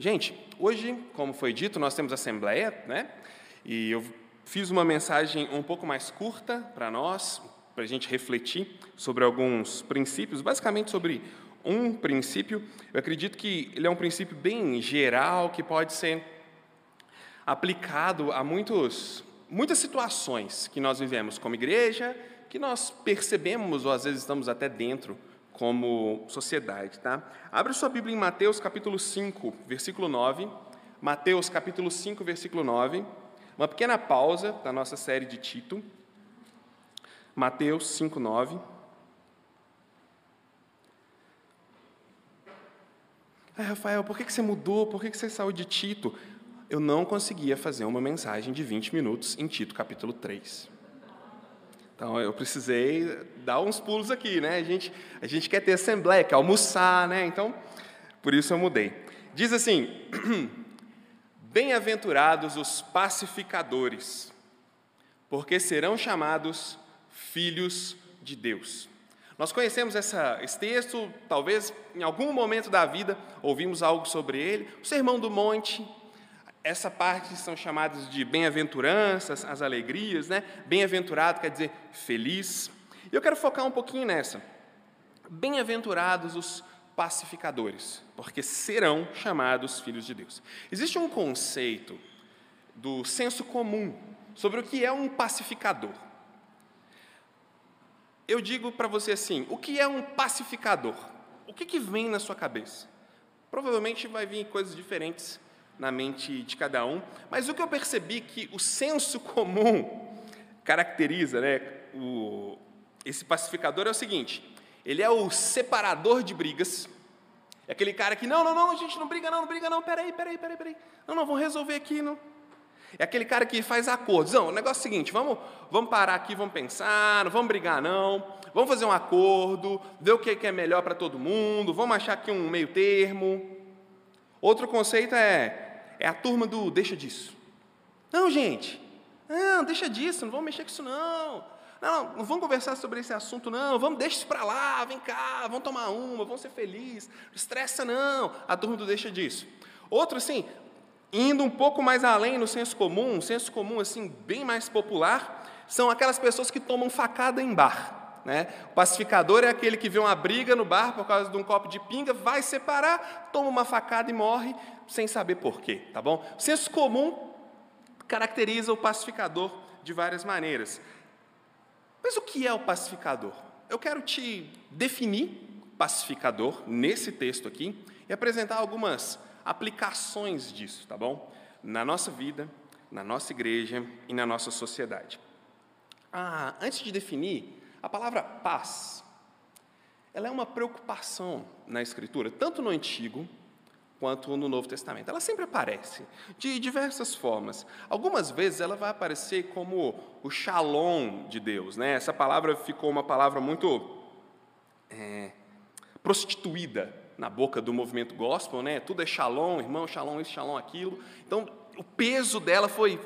Gente, hoje, como foi dito, nós temos assembleia, né? E eu fiz uma mensagem um pouco mais curta para nós, para a gente refletir sobre alguns princípios, basicamente sobre um princípio. Eu acredito que ele é um princípio bem geral, que pode ser aplicado a muitos, muitas situações que nós vivemos como igreja, que nós percebemos, ou às vezes estamos até dentro como sociedade. Tá? Abre sua Bíblia em Mateus capítulo 5, versículo 9. Mateus capítulo 5, versículo 9. Uma pequena pausa da nossa série de Tito. Mateus 5, 9. Ah, Rafael, por que você mudou? Por que você saiu de Tito? Eu não conseguia fazer uma mensagem de 20 minutos em Tito capítulo 3. Então eu precisei dar uns pulos aqui, né? A gente, a gente quer ter assembleia, quer almoçar, né? Então, por isso eu mudei. Diz assim: Bem-aventurados os pacificadores, porque serão chamados filhos de Deus. Nós conhecemos essa, esse texto, talvez em algum momento da vida ouvimos algo sobre ele. O Sermão do Monte, essa parte são chamadas de bem-aventuranças, as alegrias, né? Bem-aventurado quer dizer feliz. E eu quero focar um pouquinho nessa. Bem-aventurados os pacificadores, porque serão chamados filhos de Deus. Existe um conceito do senso comum sobre o que é um pacificador. Eu digo para você assim: o que é um pacificador? O que, que vem na sua cabeça? Provavelmente vai vir coisas diferentes na mente de cada um, mas o que eu percebi que o senso comum caracteriza né, o, esse pacificador é o seguinte: ele é o separador de brigas. É aquele cara que, não, não, não, gente não briga, não, não briga, não, peraí, peraí, peraí, peraí. Não, não, vamos resolver aqui, não. É aquele cara que faz acordos. Não, o negócio é o seguinte: vamos, vamos parar aqui, vamos pensar, não vamos brigar, não. Vamos fazer um acordo, ver o que é melhor para todo mundo, vamos achar aqui um meio termo. Outro conceito é é a turma do deixa disso. Não, gente, não, deixa disso, não vamos mexer com isso não. Não, não vamos conversar sobre esse assunto não, vamos deixar isso para lá, vem cá, vamos tomar uma, vamos ser felizes, estressa não, a turma do deixa disso. Outro assim, indo um pouco mais além no senso comum, um senso comum assim bem mais popular, são aquelas pessoas que tomam facada em bar. Né? O pacificador é aquele que vê uma briga no bar por causa de um copo de pinga, vai separar, toma uma facada e morre sem saber porquê, tá bom? O senso comum caracteriza o pacificador de várias maneiras. Mas o que é o pacificador? Eu quero te definir pacificador nesse texto aqui e apresentar algumas aplicações disso, tá bom? Na nossa vida, na nossa igreja e na nossa sociedade. Ah, antes de definir, a palavra paz, ela é uma preocupação na Escritura, tanto no Antigo quanto no Novo Testamento. Ela sempre aparece de diversas formas. Algumas vezes ela vai aparecer como o shalom de Deus. Né? Essa palavra ficou uma palavra muito é, prostituída na boca do movimento gospel, né? Tudo é shalom, irmão, shalom isso, shalom aquilo. Então, o peso dela foi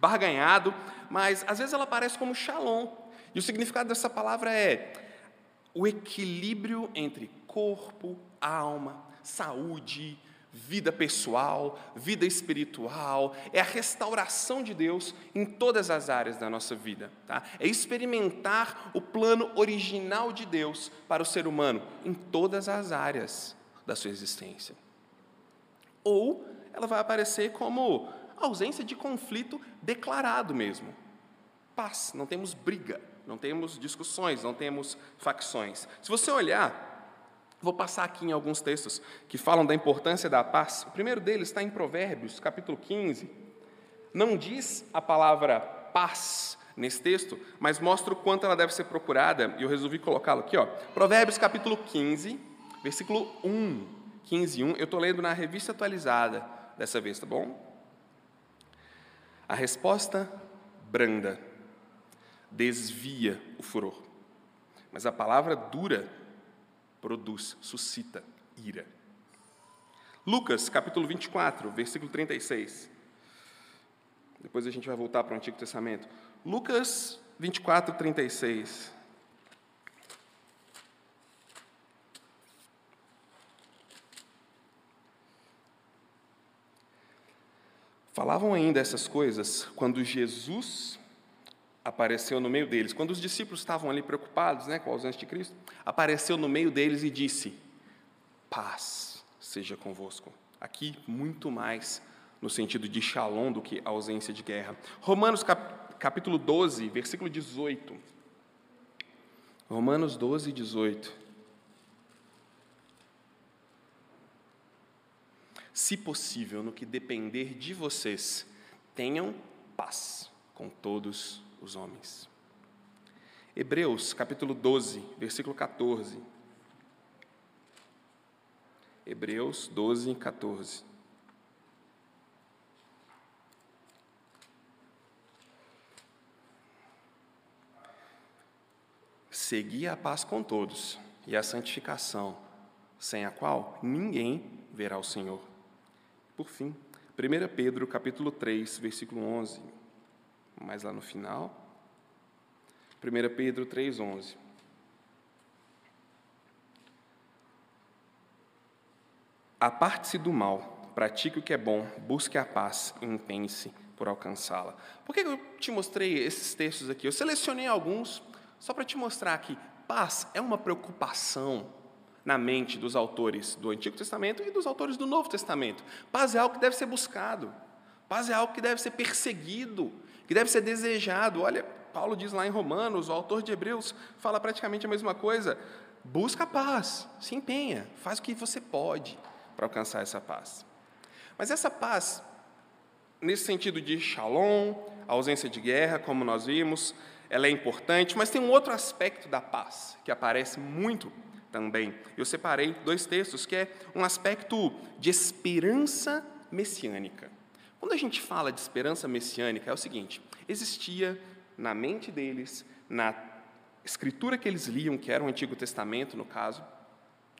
barganhado, mas às vezes ela aparece como shalom. E o significado dessa palavra é o equilíbrio entre corpo, alma, saúde, vida pessoal, vida espiritual, é a restauração de Deus em todas as áreas da nossa vida. Tá? É experimentar o plano original de Deus para o ser humano em todas as áreas da sua existência. Ou ela vai aparecer como ausência de conflito declarado mesmo. Paz, não temos briga, não temos discussões, não temos facções. Se você olhar, vou passar aqui em alguns textos que falam da importância da paz. O primeiro deles está em Provérbios, capítulo 15. Não diz a palavra paz nesse texto, mas mostra o quanto ela deve ser procurada, e eu resolvi colocá-lo aqui. Ó. Provérbios, capítulo 15, versículo 1. 15, 1. Eu estou lendo na revista atualizada dessa vez, tá bom? A resposta branda desvia o furor. Mas a palavra dura produz, suscita ira. Lucas, capítulo 24, versículo 36. Depois a gente vai voltar para o Antigo Testamento. Lucas 24, 36. Falavam ainda essas coisas quando Jesus apareceu no meio deles. Quando os discípulos estavam ali preocupados né, com a ausência de Cristo, apareceu no meio deles e disse: Paz seja convosco. Aqui, muito mais no sentido de shalom do que ausência de guerra. Romanos capítulo 12, versículo 18. Romanos 12, 18. Se possível, no que depender de vocês, tenham paz com todos os homens. Hebreus capítulo 12, versículo 14. Hebreus 12, 14. Segui a paz com todos e a santificação, sem a qual ninguém verá o Senhor. Por fim, 1 Pedro capítulo 3, versículo 11. Mais lá no final. 1 Pedro 3, 11. Aparte-se do mal, pratique o que é bom, busque a paz e empenhe-se por alcançá-la. Por que eu te mostrei esses textos aqui? Eu selecionei alguns só para te mostrar que paz é uma preocupação na mente dos autores do Antigo Testamento e dos autores do Novo Testamento. Paz é algo que deve ser buscado, paz é algo que deve ser perseguido, que deve ser desejado. Olha, Paulo diz lá em Romanos, o autor de Hebreus fala praticamente a mesma coisa. Busca paz, se empenha, faz o que você pode para alcançar essa paz. Mas essa paz, nesse sentido de shalom, ausência de guerra, como nós vimos, ela é importante, mas tem um outro aspecto da paz que aparece muito também. Eu separei dois textos que é um aspecto de esperança messiânica. Quando a gente fala de esperança messiânica, é o seguinte: existia na mente deles, na escritura que eles liam, que era o Antigo Testamento, no caso,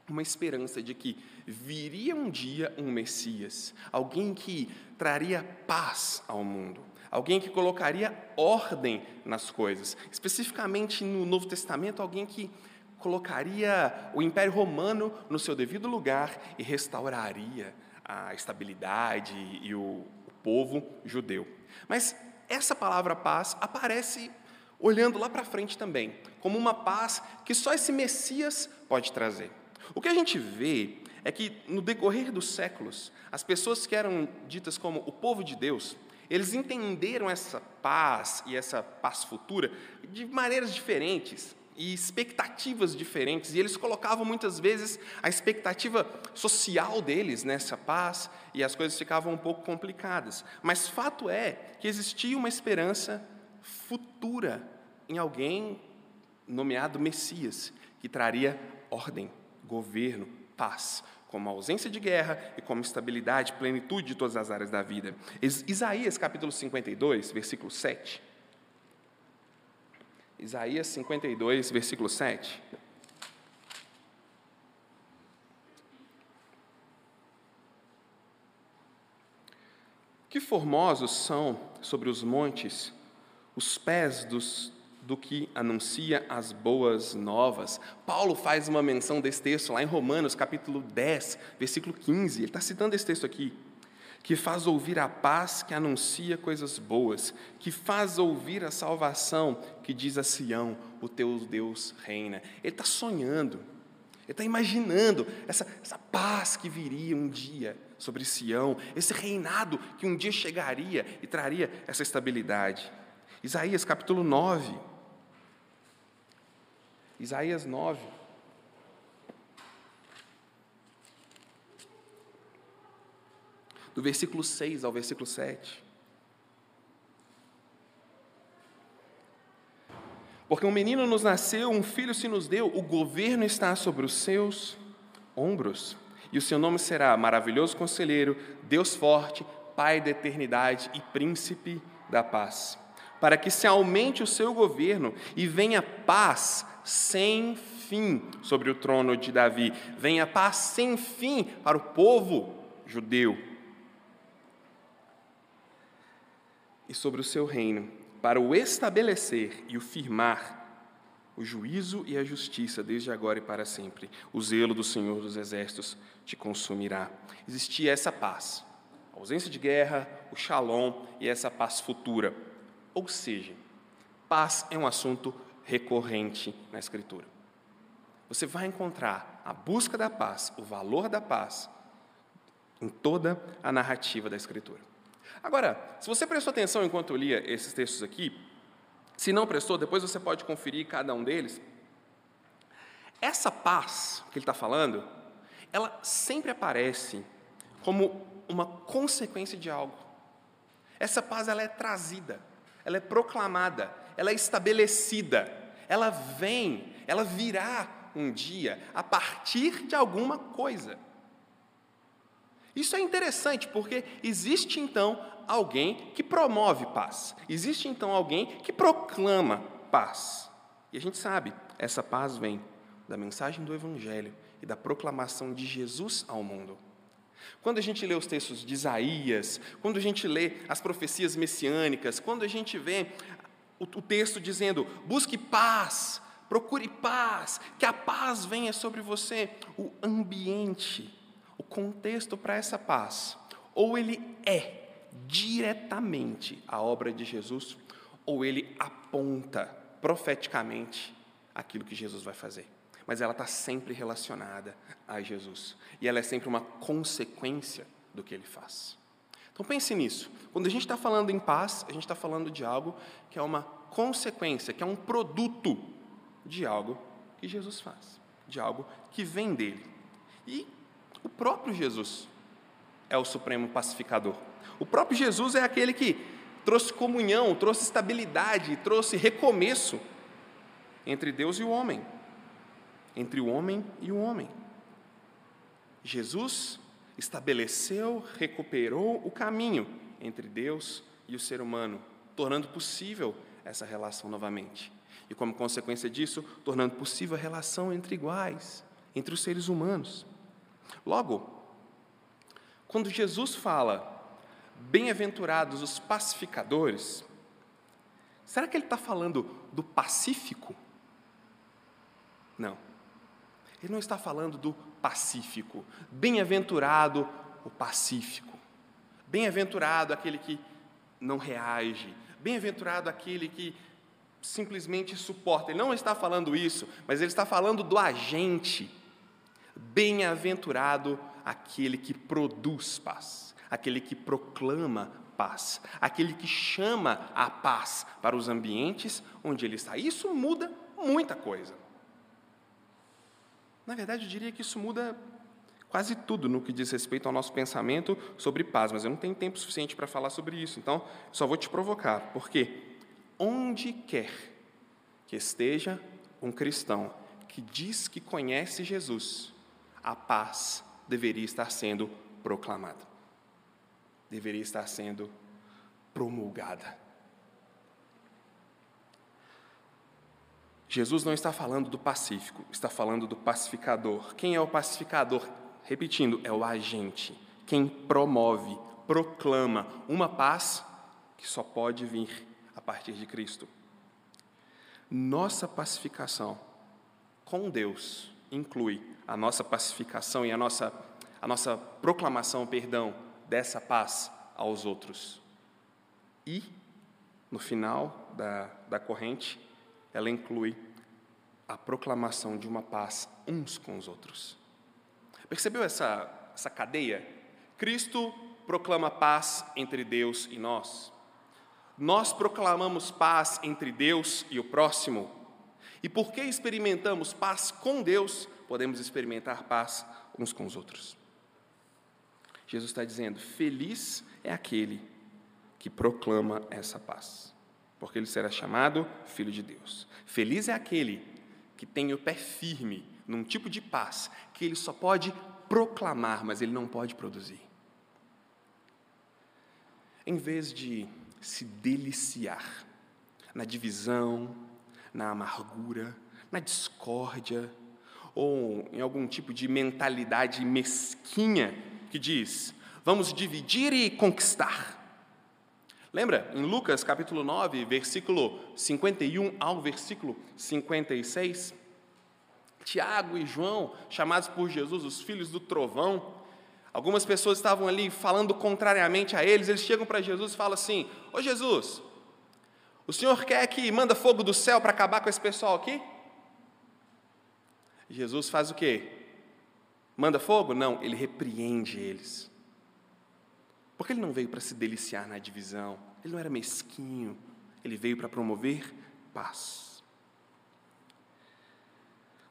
uma esperança de que viria um dia um Messias, alguém que traria paz ao mundo, alguém que colocaria ordem nas coisas. Especificamente no Novo Testamento, alguém que colocaria o Império Romano no seu devido lugar e restauraria a estabilidade e o, povo judeu. Mas essa palavra paz aparece olhando lá para frente também, como uma paz que só esse Messias pode trazer. O que a gente vê é que, no decorrer dos séculos, as pessoas que eram ditas como o povo de Deus, eles entenderam essa paz e essa paz futura de maneiras diferentes e expectativas diferentes, e eles colocavam muitas vezes a expectativa social deles nessa paz, e as coisas ficavam um pouco complicadas. Mas fato é que existia uma esperança futura em alguém nomeado Messias, que traria ordem governo, paz, como ausência de guerra e como estabilidade, plenitude de todas as áreas da vida. Isaías capítulo 52, versículo 7. Isaías 52, versículo 7. Que formosos são sobre os montes os pés dos do que anuncia as boas novas. Paulo faz uma menção desse texto lá em Romanos, capítulo 10, versículo 15. Ele está citando esse texto aqui. Que faz ouvir a paz que anuncia coisas boas, que faz ouvir a salvação que diz a Sião: o teu Deus reina. Ele está sonhando, ele está imaginando essa, essa paz que viria um dia sobre Sião, esse reinado que um dia chegaria e traria essa estabilidade. Isaías capítulo 9, Isaías 9. Do versículo 6 ao versículo 7. Porque um menino nos nasceu, um filho se nos deu, o governo está sobre os seus ombros. E o seu nome será Maravilhoso Conselheiro, Deus Forte, Pai da Eternidade e Príncipe da Paz. Para que se aumente o seu governo e venha paz sem fim sobre o trono de Davi. Venha paz sem fim para o povo judeu. E sobre o seu reino, para o estabelecer e o firmar, o juízo e a justiça desde agora e para sempre. O zelo do Senhor dos Exércitos te consumirá. Existia essa paz a ausência de guerra, o shalom e essa paz futura. Ou seja, paz é um assunto recorrente na Escritura. Você vai encontrar a busca da paz, o valor da paz, em toda a narrativa da Escritura. Agora, se você prestou atenção enquanto eu lia esses textos aqui, se não prestou, depois você pode conferir cada um deles. Essa paz que ele está falando, ela sempre aparece como uma consequência de algo. Essa paz ela é trazida, ela é proclamada, ela é estabelecida, ela vem, ela virá um dia a partir de alguma coisa. Isso é interessante porque existe então alguém que promove paz, existe então alguém que proclama paz. E a gente sabe, essa paz vem da mensagem do Evangelho e da proclamação de Jesus ao mundo. Quando a gente lê os textos de Isaías, quando a gente lê as profecias messiânicas, quando a gente vê o, o texto dizendo: busque paz, procure paz, que a paz venha sobre você, o ambiente, o contexto para essa paz, ou ele é diretamente a obra de Jesus, ou ele aponta profeticamente aquilo que Jesus vai fazer mas ela está sempre relacionada a Jesus. E ela é sempre uma consequência do que ele faz. Então pense nisso. Quando a gente está falando em paz, a gente está falando de algo que é uma consequência, que é um produto de algo que Jesus faz, de algo que vem dele. E o próprio Jesus é o supremo pacificador. O próprio Jesus é aquele que trouxe comunhão, trouxe estabilidade, trouxe recomeço entre Deus e o homem entre o homem e o homem. Jesus estabeleceu, recuperou o caminho entre Deus e o ser humano, tornando possível essa relação novamente. E como consequência disso, tornando possível a relação entre iguais, entre os seres humanos. Logo, quando Jesus fala, bem-aventurados os pacificadores, será que ele está falando do pacífico? Não. Ele não está falando do pacífico. Bem-aventurado o pacífico. Bem-aventurado aquele que não reage. Bem-aventurado aquele que simplesmente suporta. Ele não está falando isso, mas ele está falando do agente. Bem-aventurado aquele que produz paz, aquele que proclama paz, aquele que chama a paz para os ambientes onde ele está. Isso muda muita coisa. Na verdade, eu diria que isso muda quase tudo no que diz respeito ao nosso pensamento sobre paz, mas eu não tenho tempo suficiente para falar sobre isso, então só vou te provocar, porque onde quer que esteja um cristão que diz que conhece Jesus, a paz deveria estar sendo proclamada, deveria estar sendo promulgada. Jesus não está falando do pacífico, está falando do pacificador. Quem é o pacificador? Repetindo, é o agente, quem promove, proclama uma paz que só pode vir a partir de Cristo. Nossa pacificação com Deus inclui a nossa pacificação e a nossa, a nossa proclamação, perdão, dessa paz aos outros. E, no final da, da corrente, ela inclui a proclamação de uma paz uns com os outros. Percebeu essa, essa cadeia? Cristo proclama paz entre Deus e nós. Nós proclamamos paz entre Deus e o próximo. E porque experimentamos paz com Deus, podemos experimentar paz uns com os outros. Jesus está dizendo: Feliz é aquele que proclama essa paz porque ele será chamado filho de Deus. Feliz é aquele que tem o pé firme num tipo de paz que ele só pode proclamar, mas ele não pode produzir. Em vez de se deliciar na divisão, na amargura, na discórdia, ou em algum tipo de mentalidade mesquinha que diz: vamos dividir e conquistar. Lembra, em Lucas capítulo 9, versículo 51 ao versículo 56? Tiago e João, chamados por Jesus os filhos do trovão, Algumas pessoas estavam ali falando contrariamente a eles, eles chegam para Jesus e falam assim: Ô Jesus, o senhor quer que manda fogo do céu para acabar com esse pessoal aqui? Jesus faz o quê? Manda fogo? Não, ele repreende eles. Porque ele não veio para se deliciar na divisão, ele não era mesquinho, ele veio para promover paz.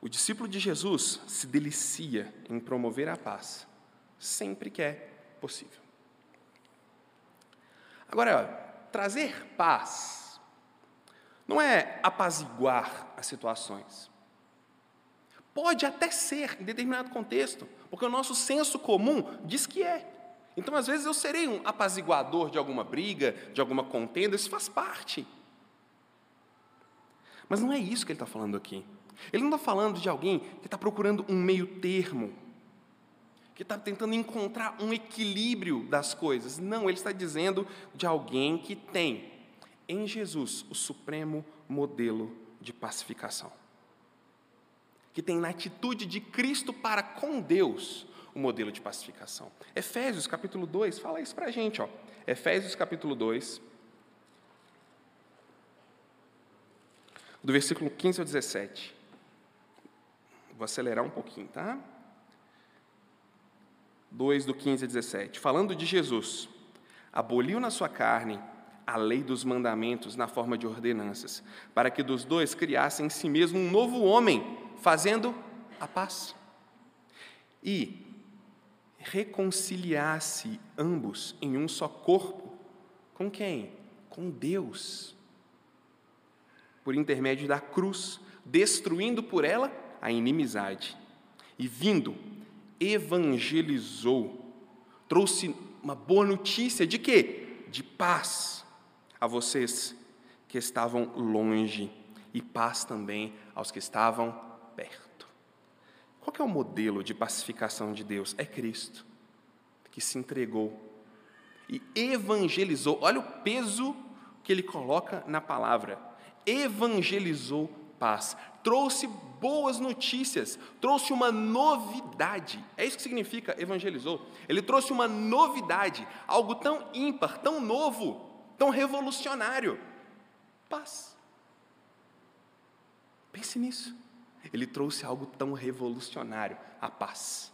O discípulo de Jesus se delicia em promover a paz, sempre que é possível. Agora, trazer paz não é apaziguar as situações. Pode até ser em determinado contexto, porque o nosso senso comum diz que é. Então, às vezes, eu serei um apaziguador de alguma briga, de alguma contenda, isso faz parte. Mas não é isso que ele está falando aqui. Ele não está falando de alguém que está procurando um meio termo, que está tentando encontrar um equilíbrio das coisas. Não, ele está dizendo de alguém que tem em Jesus o supremo modelo de pacificação. Que tem na atitude de Cristo para com Deus o modelo de pacificação. Efésios capítulo 2 fala isso para a gente. Ó. Efésios capítulo 2, do versículo 15 ao 17. Vou acelerar um pouquinho, tá? 2 do 15 a 17. Falando de Jesus, aboliu na sua carne a lei dos mandamentos na forma de ordenanças, para que dos dois criassem em si mesmo um novo homem, fazendo a paz. E reconciliasse ambos em um só corpo. Com quem? Com Deus por intermédio da cruz, destruindo por ela a inimizade. E vindo, evangelizou, trouxe uma boa notícia de quê? De paz a vocês que estavam longe e paz também aos que estavam perto. Qual é o modelo de pacificação de Deus? É Cristo, que se entregou e evangelizou. Olha o peso que ele coloca na palavra evangelizou paz, trouxe boas notícias, trouxe uma novidade. É isso que significa evangelizou. Ele trouxe uma novidade, algo tão ímpar, tão novo, tão revolucionário. Paz. Pense nisso. Ele trouxe algo tão revolucionário, a paz,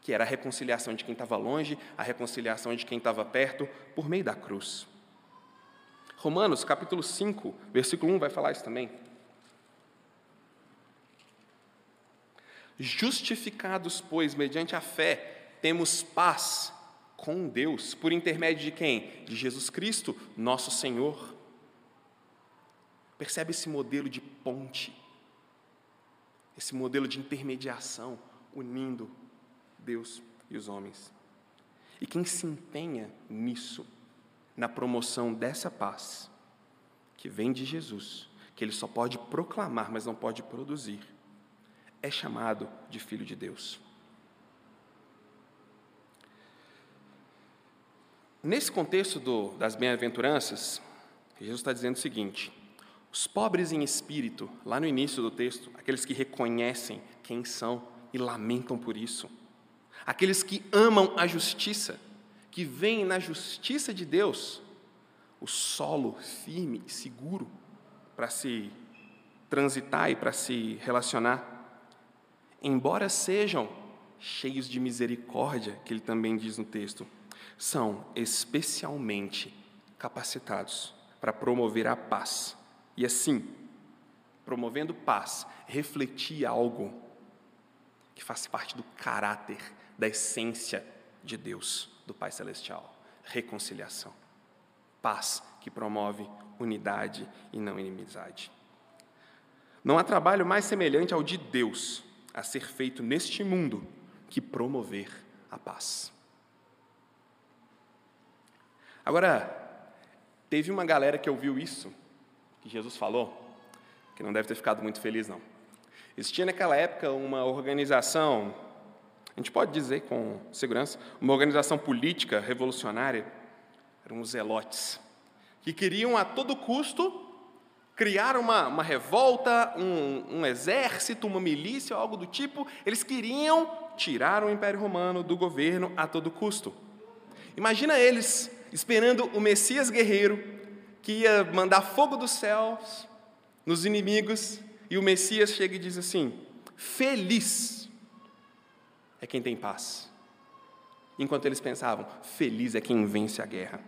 que era a reconciliação de quem estava longe, a reconciliação de quem estava perto, por meio da cruz. Romanos capítulo 5, versículo 1 vai falar isso também. Justificados, pois, mediante a fé, temos paz com Deus, por intermédio de quem? De Jesus Cristo, nosso Senhor. Percebe esse modelo de ponte, esse modelo de intermediação, unindo Deus e os homens. E quem se empenha nisso, na promoção dessa paz que vem de Jesus, que ele só pode proclamar, mas não pode produzir, é chamado de filho de Deus. Nesse contexto do, das bem-aventuranças, Jesus está dizendo o seguinte: os pobres em espírito, lá no início do texto, aqueles que reconhecem quem são e lamentam por isso, aqueles que amam a justiça, que vem na justiça de Deus o solo firme e seguro para se transitar e para se relacionar. Embora sejam cheios de misericórdia, que ele também diz no texto, são especialmente capacitados para promover a paz. E assim, promovendo paz, refletir algo que faz parte do caráter, da essência de Deus do Pai Celestial: reconciliação, paz que promove unidade e não inimizade. Não há trabalho mais semelhante ao de Deus a ser feito neste mundo que promover a paz. Agora, teve uma galera que ouviu isso, que Jesus falou, que não deve ter ficado muito feliz, não. Existia naquela época uma organização a gente pode dizer com segurança, uma organização política revolucionária, eram os zelotes, que queriam a todo custo criar uma, uma revolta, um, um exército, uma milícia, algo do tipo. Eles queriam tirar o Império Romano do governo a todo custo. Imagina eles esperando o Messias guerreiro que ia mandar fogo dos céus nos inimigos, e o Messias chega e diz assim: Feliz é quem tem paz. Enquanto eles pensavam, feliz é quem vence a guerra.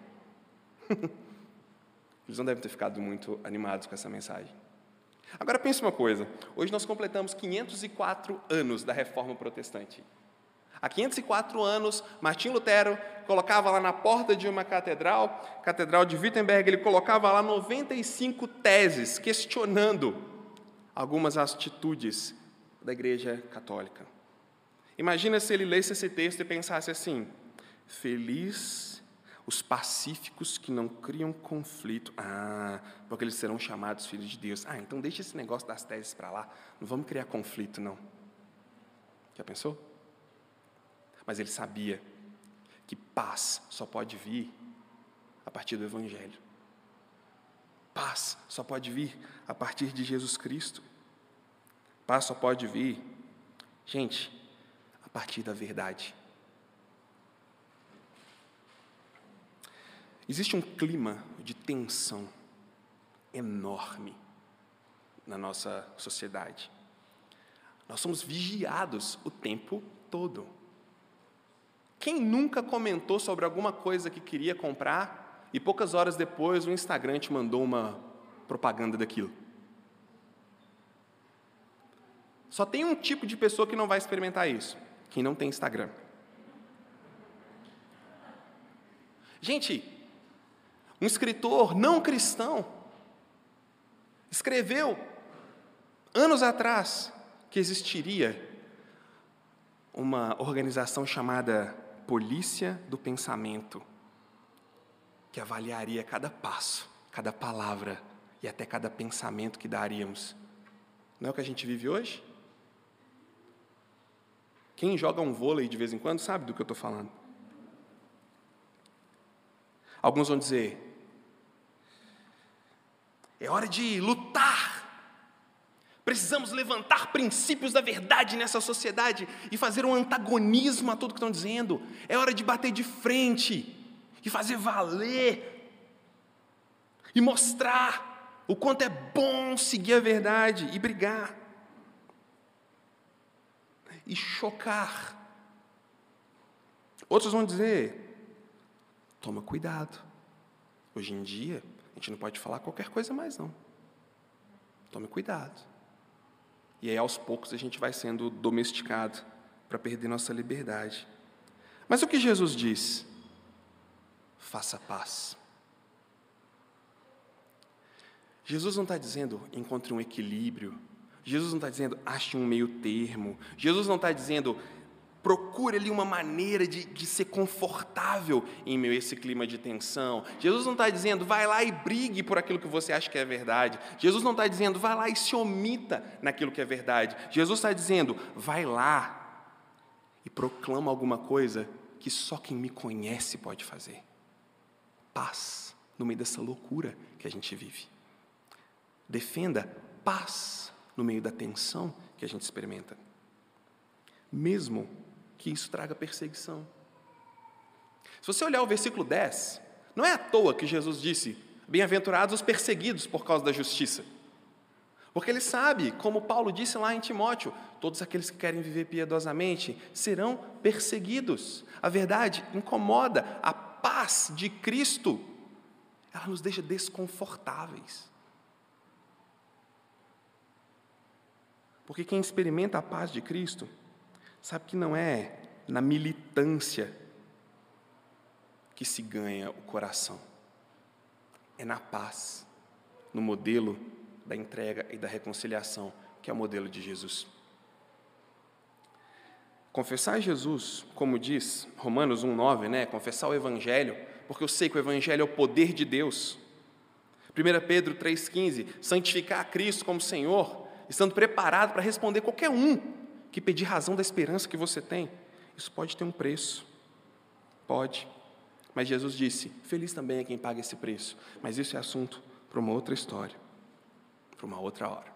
eles não devem ter ficado muito animados com essa mensagem. Agora pense uma coisa: hoje nós completamos 504 anos da reforma protestante. Há 504 anos, Martim Lutero colocava lá na porta de uma catedral, Catedral de Wittenberg, ele colocava lá 95 teses questionando algumas atitudes da Igreja Católica. Imagina se ele lesse esse texto e pensasse assim: Feliz os pacíficos que não criam conflito. Ah, porque eles serão chamados filhos de Deus. Ah, então deixa esse negócio das teses para lá. Não vamos criar conflito, não. Já pensou? Mas ele sabia que paz só pode vir a partir do Evangelho. Paz só pode vir a partir de Jesus Cristo. Paz só pode vir, gente, a partir da verdade. Existe um clima de tensão enorme na nossa sociedade. Nós somos vigiados o tempo todo. Quem nunca comentou sobre alguma coisa que queria comprar e poucas horas depois o Instagram te mandou uma propaganda daquilo? Só tem um tipo de pessoa que não vai experimentar isso: quem não tem Instagram. Gente, um escritor não cristão escreveu anos atrás que existiria uma organização chamada polícia do pensamento, que avaliaria cada passo, cada palavra e até cada pensamento que daríamos. Não é o que a gente vive hoje? Quem joga um vôlei de vez em quando sabe do que eu estou falando. Alguns vão dizer: é hora de lutar Precisamos levantar princípios da verdade nessa sociedade e fazer um antagonismo a tudo que estão dizendo. É hora de bater de frente e fazer valer e mostrar o quanto é bom seguir a verdade e brigar e chocar. Outros vão dizer: toma cuidado. Hoje em dia, a gente não pode falar qualquer coisa mais, não. Tome cuidado. E aí, aos poucos, a gente vai sendo domesticado para perder nossa liberdade. Mas o que Jesus diz? Faça paz. Jesus não está dizendo encontre um equilíbrio. Jesus não está dizendo ache um meio termo. Jesus não está dizendo Procure ali uma maneira de, de ser confortável em meio a esse clima de tensão. Jesus não está dizendo, vai lá e brigue por aquilo que você acha que é verdade. Jesus não está dizendo, vai lá e se omita naquilo que é verdade. Jesus está dizendo, vai lá e proclama alguma coisa que só quem me conhece pode fazer. Paz no meio dessa loucura que a gente vive. Defenda paz no meio da tensão que a gente experimenta. Mesmo que isso traga perseguição. Se você olhar o versículo 10, não é à toa que Jesus disse: Bem-aventurados os perseguidos por causa da justiça. Porque ele sabe, como Paulo disse lá em Timóteo, todos aqueles que querem viver piedosamente serão perseguidos. A verdade incomoda, a paz de Cristo, ela nos deixa desconfortáveis. Porque quem experimenta a paz de Cristo Sabe que não é na militância que se ganha o coração, é na paz, no modelo da entrega e da reconciliação, que é o modelo de Jesus. Confessar Jesus, como diz Romanos 1,9, né? confessar o Evangelho, porque eu sei que o Evangelho é o poder de Deus. 1 Pedro 3,15, santificar a Cristo como Senhor, estando preparado para responder qualquer um que pedir razão da esperança que você tem, isso pode ter um preço. Pode. Mas Jesus disse: Feliz também é quem paga esse preço. Mas isso é assunto para uma outra história, para uma outra hora.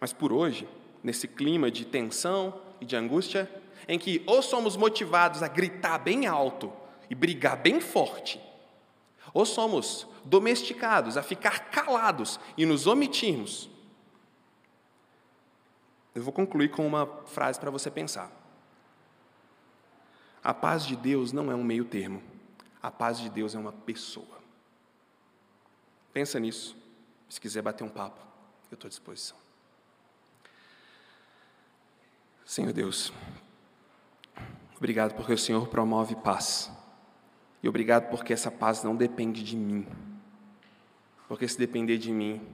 Mas por hoje, nesse clima de tensão e de angústia, em que ou somos motivados a gritar bem alto e brigar bem forte, ou somos domesticados a ficar calados e nos omitirmos. Eu vou concluir com uma frase para você pensar. A paz de Deus não é um meio termo. A paz de Deus é uma pessoa. Pensa nisso. Se quiser bater um papo, eu estou à disposição. Senhor Deus, obrigado porque o Senhor promove paz. E obrigado porque essa paz não depende de mim. Porque se depender de mim,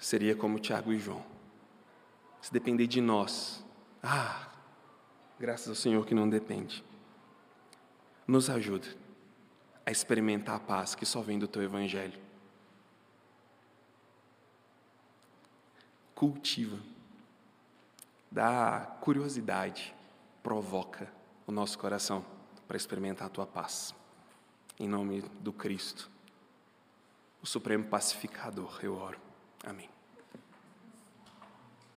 seria como Tiago e João. Se depender de nós, ah, graças ao Senhor que não depende. Nos ajuda a experimentar a paz que só vem do teu Evangelho. Cultiva, dá curiosidade, provoca o nosso coração para experimentar a tua paz. Em nome do Cristo, o Supremo Pacificador, eu oro. Amém.